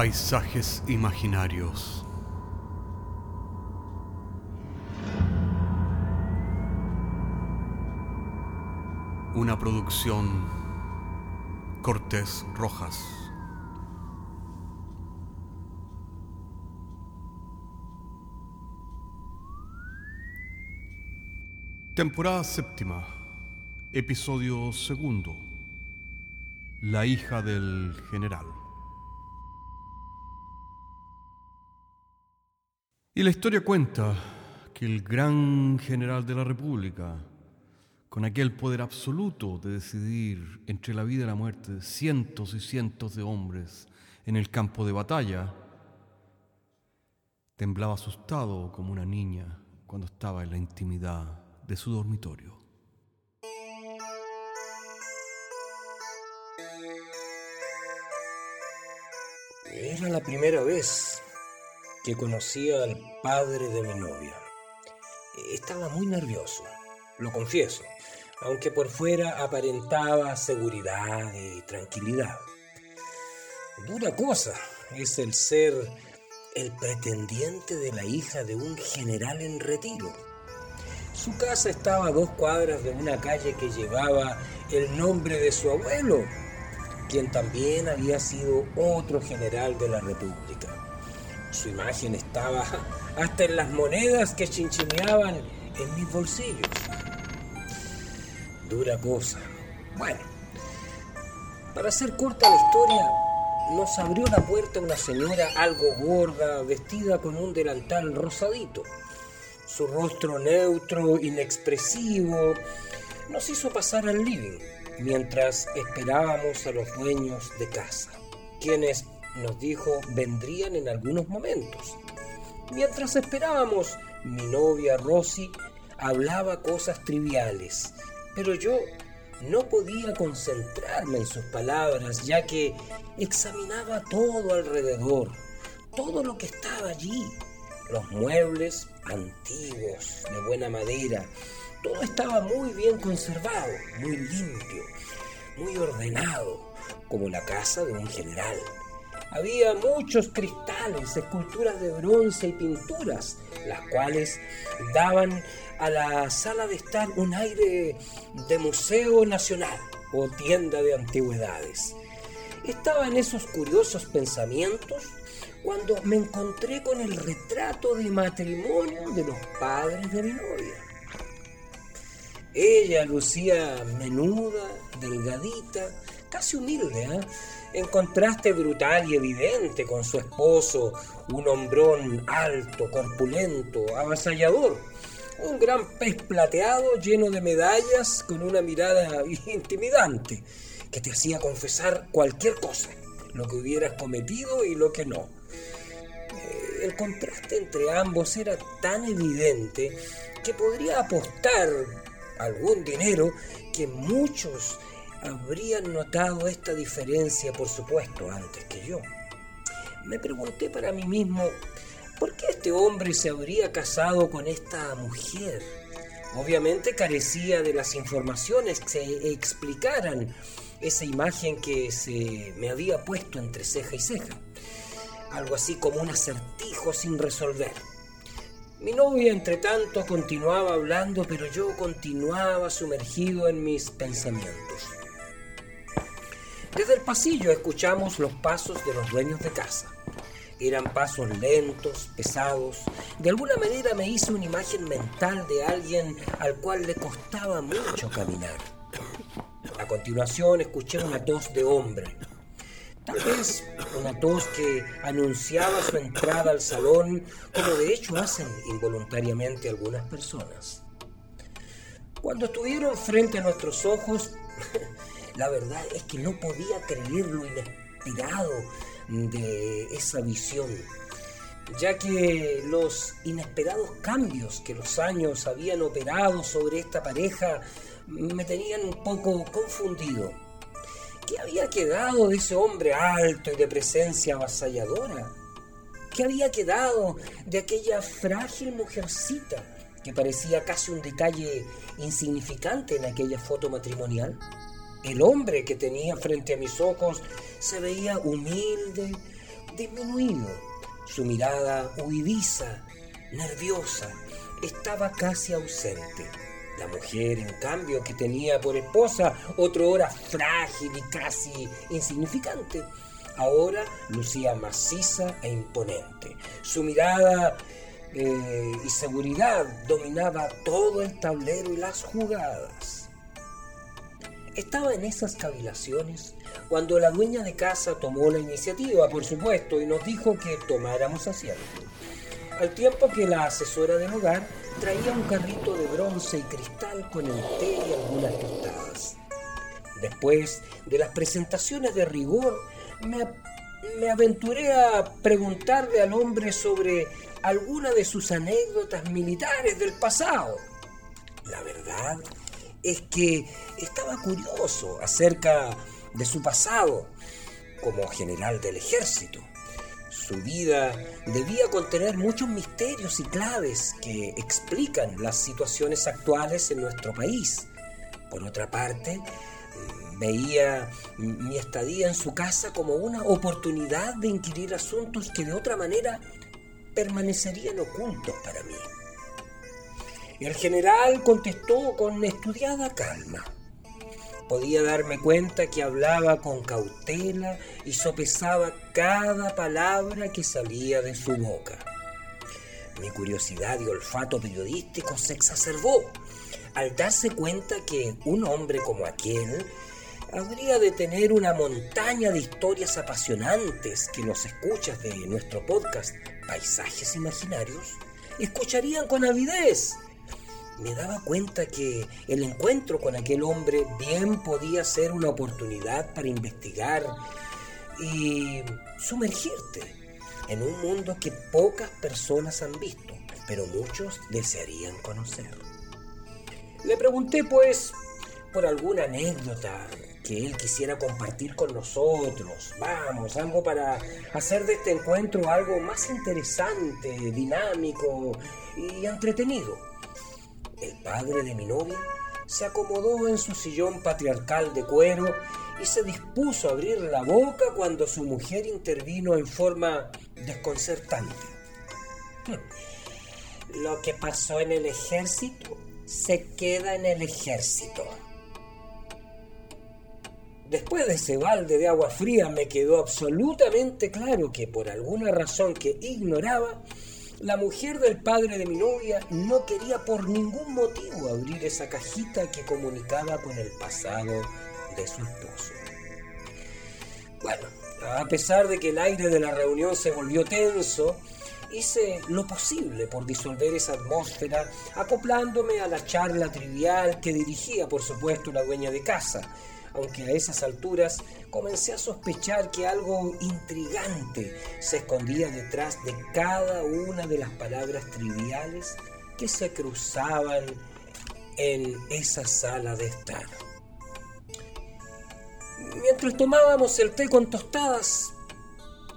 Paisajes imaginarios. Una producción Cortés Rojas. Temporada séptima, episodio segundo. La hija del general. Y la historia cuenta que el gran general de la República, con aquel poder absoluto de decidir entre la vida y la muerte de cientos y cientos de hombres en el campo de batalla, temblaba asustado como una niña cuando estaba en la intimidad de su dormitorio. Era la primera vez que conocía al padre de mi novia. Estaba muy nervioso, lo confieso, aunque por fuera aparentaba seguridad y tranquilidad. Dura cosa es el ser el pretendiente de la hija de un general en retiro. Su casa estaba a dos cuadras de una calle que llevaba el nombre de su abuelo, quien también había sido otro general de la República. Su imagen estaba hasta en las monedas que chinchineaban en mis bolsillos. Dura cosa. Bueno, para hacer corta la historia, nos abrió la puerta una señora algo gorda, vestida con un delantal rosadito. Su rostro neutro, inexpresivo, nos hizo pasar al living mientras esperábamos a los dueños de casa, quienes nos dijo vendrían en algunos momentos. Mientras esperábamos, mi novia Rosy hablaba cosas triviales, pero yo no podía concentrarme en sus palabras, ya que examinaba todo alrededor, todo lo que estaba allí, los muebles antiguos, de buena madera, todo estaba muy bien conservado, muy limpio, muy ordenado, como la casa de un general. Había muchos cristales, esculturas de bronce y pinturas, las cuales daban a la sala de estar un aire de museo nacional o tienda de antigüedades. Estaba en esos curiosos pensamientos cuando me encontré con el retrato de matrimonio de los padres de mi novia. Ella lucía menuda, delgadita, casi humilde, ¿eh? en contraste brutal y evidente con su esposo, un hombrón alto, corpulento, avasallador, un gran pez plateado lleno de medallas con una mirada intimidante que te hacía confesar cualquier cosa, lo que hubieras cometido y lo que no. Eh, el contraste entre ambos era tan evidente que podría apostar algún dinero que muchos habrían notado esta diferencia, por supuesto, antes que yo. Me pregunté para mí mismo, ¿por qué este hombre se habría casado con esta mujer? Obviamente carecía de las informaciones que se explicaran esa imagen que se me había puesto entre ceja y ceja. Algo así como un acertijo sin resolver. Mi novia, entre tanto, continuaba hablando, pero yo continuaba sumergido en mis pensamientos. Desde el pasillo escuchamos los pasos de los dueños de casa. Eran pasos lentos, pesados. De alguna manera me hice una imagen mental de alguien al cual le costaba mucho caminar. A continuación escuché una tos de hombre. Tal vez una tos que anunciaba su entrada al salón, como de hecho hacen involuntariamente algunas personas. Cuando estuvieron frente a nuestros ojos, la verdad es que no podía creer lo inesperado de esa visión, ya que los inesperados cambios que los años habían operado sobre esta pareja me tenían un poco confundido. ¿Qué había quedado de ese hombre alto y de presencia avasalladora? ¿Qué había quedado de aquella frágil mujercita que parecía casi un detalle insignificante en aquella foto matrimonial? El hombre que tenía frente a mis ojos se veía humilde, disminuido. Su mirada huidiza, nerviosa, estaba casi ausente. La mujer, en cambio, que tenía por esposa otro hora frágil y casi insignificante, ahora lucía maciza e imponente. Su mirada eh, y seguridad dominaba todo el tablero y las jugadas. Estaba en esas cavilaciones cuando la dueña de casa tomó la iniciativa, por supuesto, y nos dijo que tomáramos asiento. Al tiempo que la asesora del hogar traía un carrito de bronce y cristal con el té y algunas tostadas. Después de las presentaciones de rigor, me, me aventuré a preguntarle al hombre sobre alguna de sus anécdotas militares del pasado. La verdad es que estaba curioso acerca de su pasado como general del ejército. Su vida debía contener muchos misterios y claves que explican las situaciones actuales en nuestro país. Por otra parte, veía mi estadía en su casa como una oportunidad de inquirir asuntos que de otra manera permanecerían ocultos para mí. El general contestó con estudiada calma. Podía darme cuenta que hablaba con cautela y sopesaba cada palabra que salía de su boca. Mi curiosidad y olfato periodístico se exacerbó al darse cuenta que un hombre como aquel habría de tener una montaña de historias apasionantes que los escuchas de nuestro podcast Paisajes Imaginarios escucharían con avidez. Me daba cuenta que el encuentro con aquel hombre bien podía ser una oportunidad para investigar y sumergirte en un mundo que pocas personas han visto, pero muchos desearían conocer. Le pregunté pues por alguna anécdota que él quisiera compartir con nosotros. Vamos, algo para hacer de este encuentro algo más interesante, dinámico y entretenido. El padre de mi novia se acomodó en su sillón patriarcal de cuero y se dispuso a abrir la boca cuando su mujer intervino en forma desconcertante. Lo que pasó en el ejército se queda en el ejército. Después de ese balde de agua fría me quedó absolutamente claro que por alguna razón que ignoraba, la mujer del padre de mi novia no quería por ningún motivo abrir esa cajita que comunicaba con el pasado de su esposo. Bueno, a pesar de que el aire de la reunión se volvió tenso, hice lo posible por disolver esa atmósfera, acoplándome a la charla trivial que dirigía, por supuesto, la dueña de casa, aunque a esas alturas comencé a sospechar que algo intrigante se escondía detrás de cada una de las palabras triviales que se cruzaban en esa sala de estar. Mientras tomábamos el té con tostadas,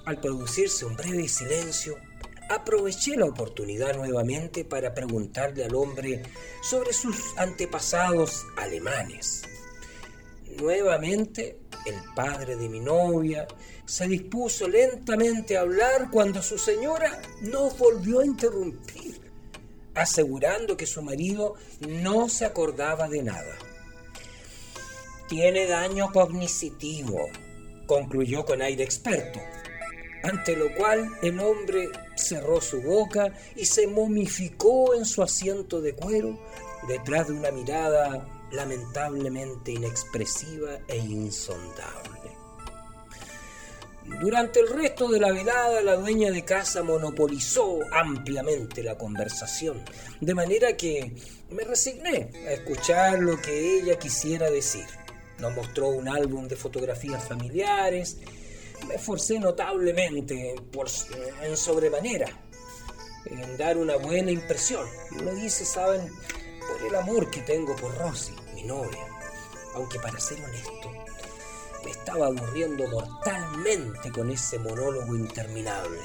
al producirse un breve silencio, aproveché la oportunidad nuevamente para preguntarle al hombre sobre sus antepasados alemanes. Nuevamente, el padre de mi novia se dispuso lentamente a hablar cuando su señora no volvió a interrumpir, asegurando que su marido no se acordaba de nada. Tiene daño cognitivo, concluyó con aire experto, ante lo cual el hombre cerró su boca y se momificó en su asiento de cuero detrás de una mirada lamentablemente inexpresiva e insondable. Durante el resto de la velada, la dueña de casa monopolizó ampliamente la conversación, de manera que me resigné a escuchar lo que ella quisiera decir. Nos mostró un álbum de fotografías familiares, me esforcé notablemente por, en sobremanera en dar una buena impresión. Lo hice, saben, por el amor que tengo por Rosy novia, aunque para ser honesto, me estaba aburriendo mortalmente con ese monólogo interminable.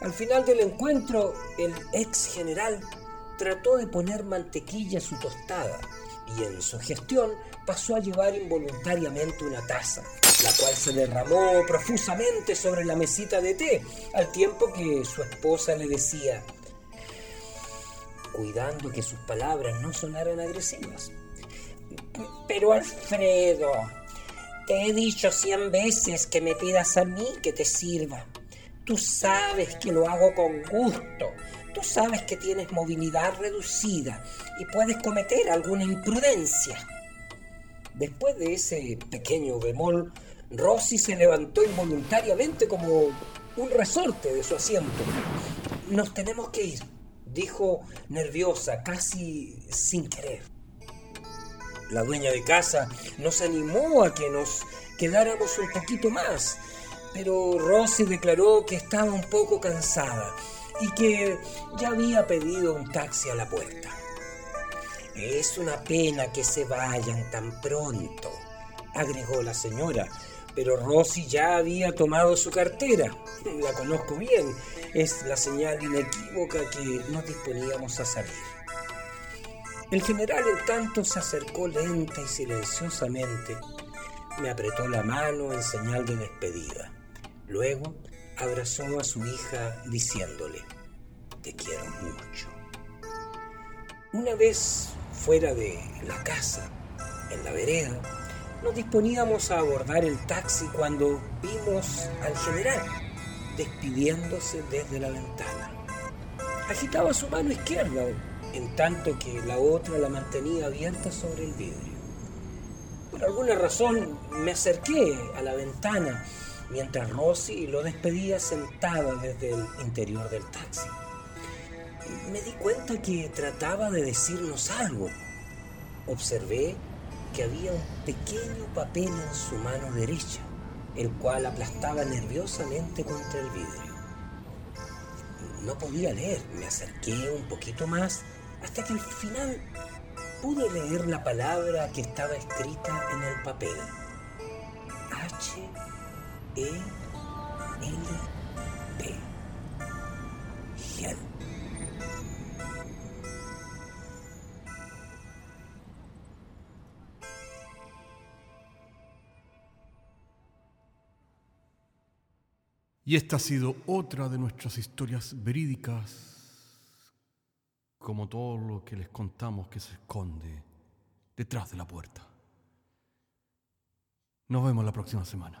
Al final del encuentro, el ex general trató de poner mantequilla a su tostada y en su gestión pasó a llevar involuntariamente una taza. la cual se derramó profusamente sobre la mesita de té, al tiempo que su esposa le decía, cuidando que sus palabras no sonaran agresivas. Pero Alfredo, te he dicho cien veces que me pidas a mí que te sirva. Tú sabes que lo hago con gusto. Tú sabes que tienes movilidad reducida y puedes cometer alguna imprudencia. Después de ese pequeño bemol, Rosy se levantó involuntariamente como un resorte de su asiento. Nos tenemos que ir, dijo nerviosa, casi sin querer. La dueña de casa nos animó a que nos quedáramos un poquito más, pero Rosy declaró que estaba un poco cansada y que ya había pedido un taxi a la puerta. Es una pena que se vayan tan pronto, agregó la señora, pero Rosy ya había tomado su cartera. La conozco bien, es la señal inequívoca que nos disponíamos a salir. El general en tanto se acercó lenta y silenciosamente, me apretó la mano en señal de despedida. Luego abrazó a su hija diciéndole, te quiero mucho. Una vez fuera de la casa, en la vereda, nos disponíamos a abordar el taxi cuando vimos al general despidiéndose desde la ventana. Agitaba su mano izquierda, en tanto que la otra la mantenía abierta sobre el vidrio. Por alguna razón me acerqué a la ventana mientras Rosy lo despedía sentada desde el interior del taxi. Me di cuenta que trataba de decirnos algo. Observé que había un pequeño papel en su mano derecha, el cual aplastaba nerviosamente contra el vidrio. No podía leer, me acerqué un poquito más hasta que al final pude leer la palabra que estaba escrita en el papel. H E L P. Gel. Y esta ha sido otra de nuestras historias verídicas, como todo lo que les contamos que se esconde detrás de la puerta. Nos vemos la próxima semana.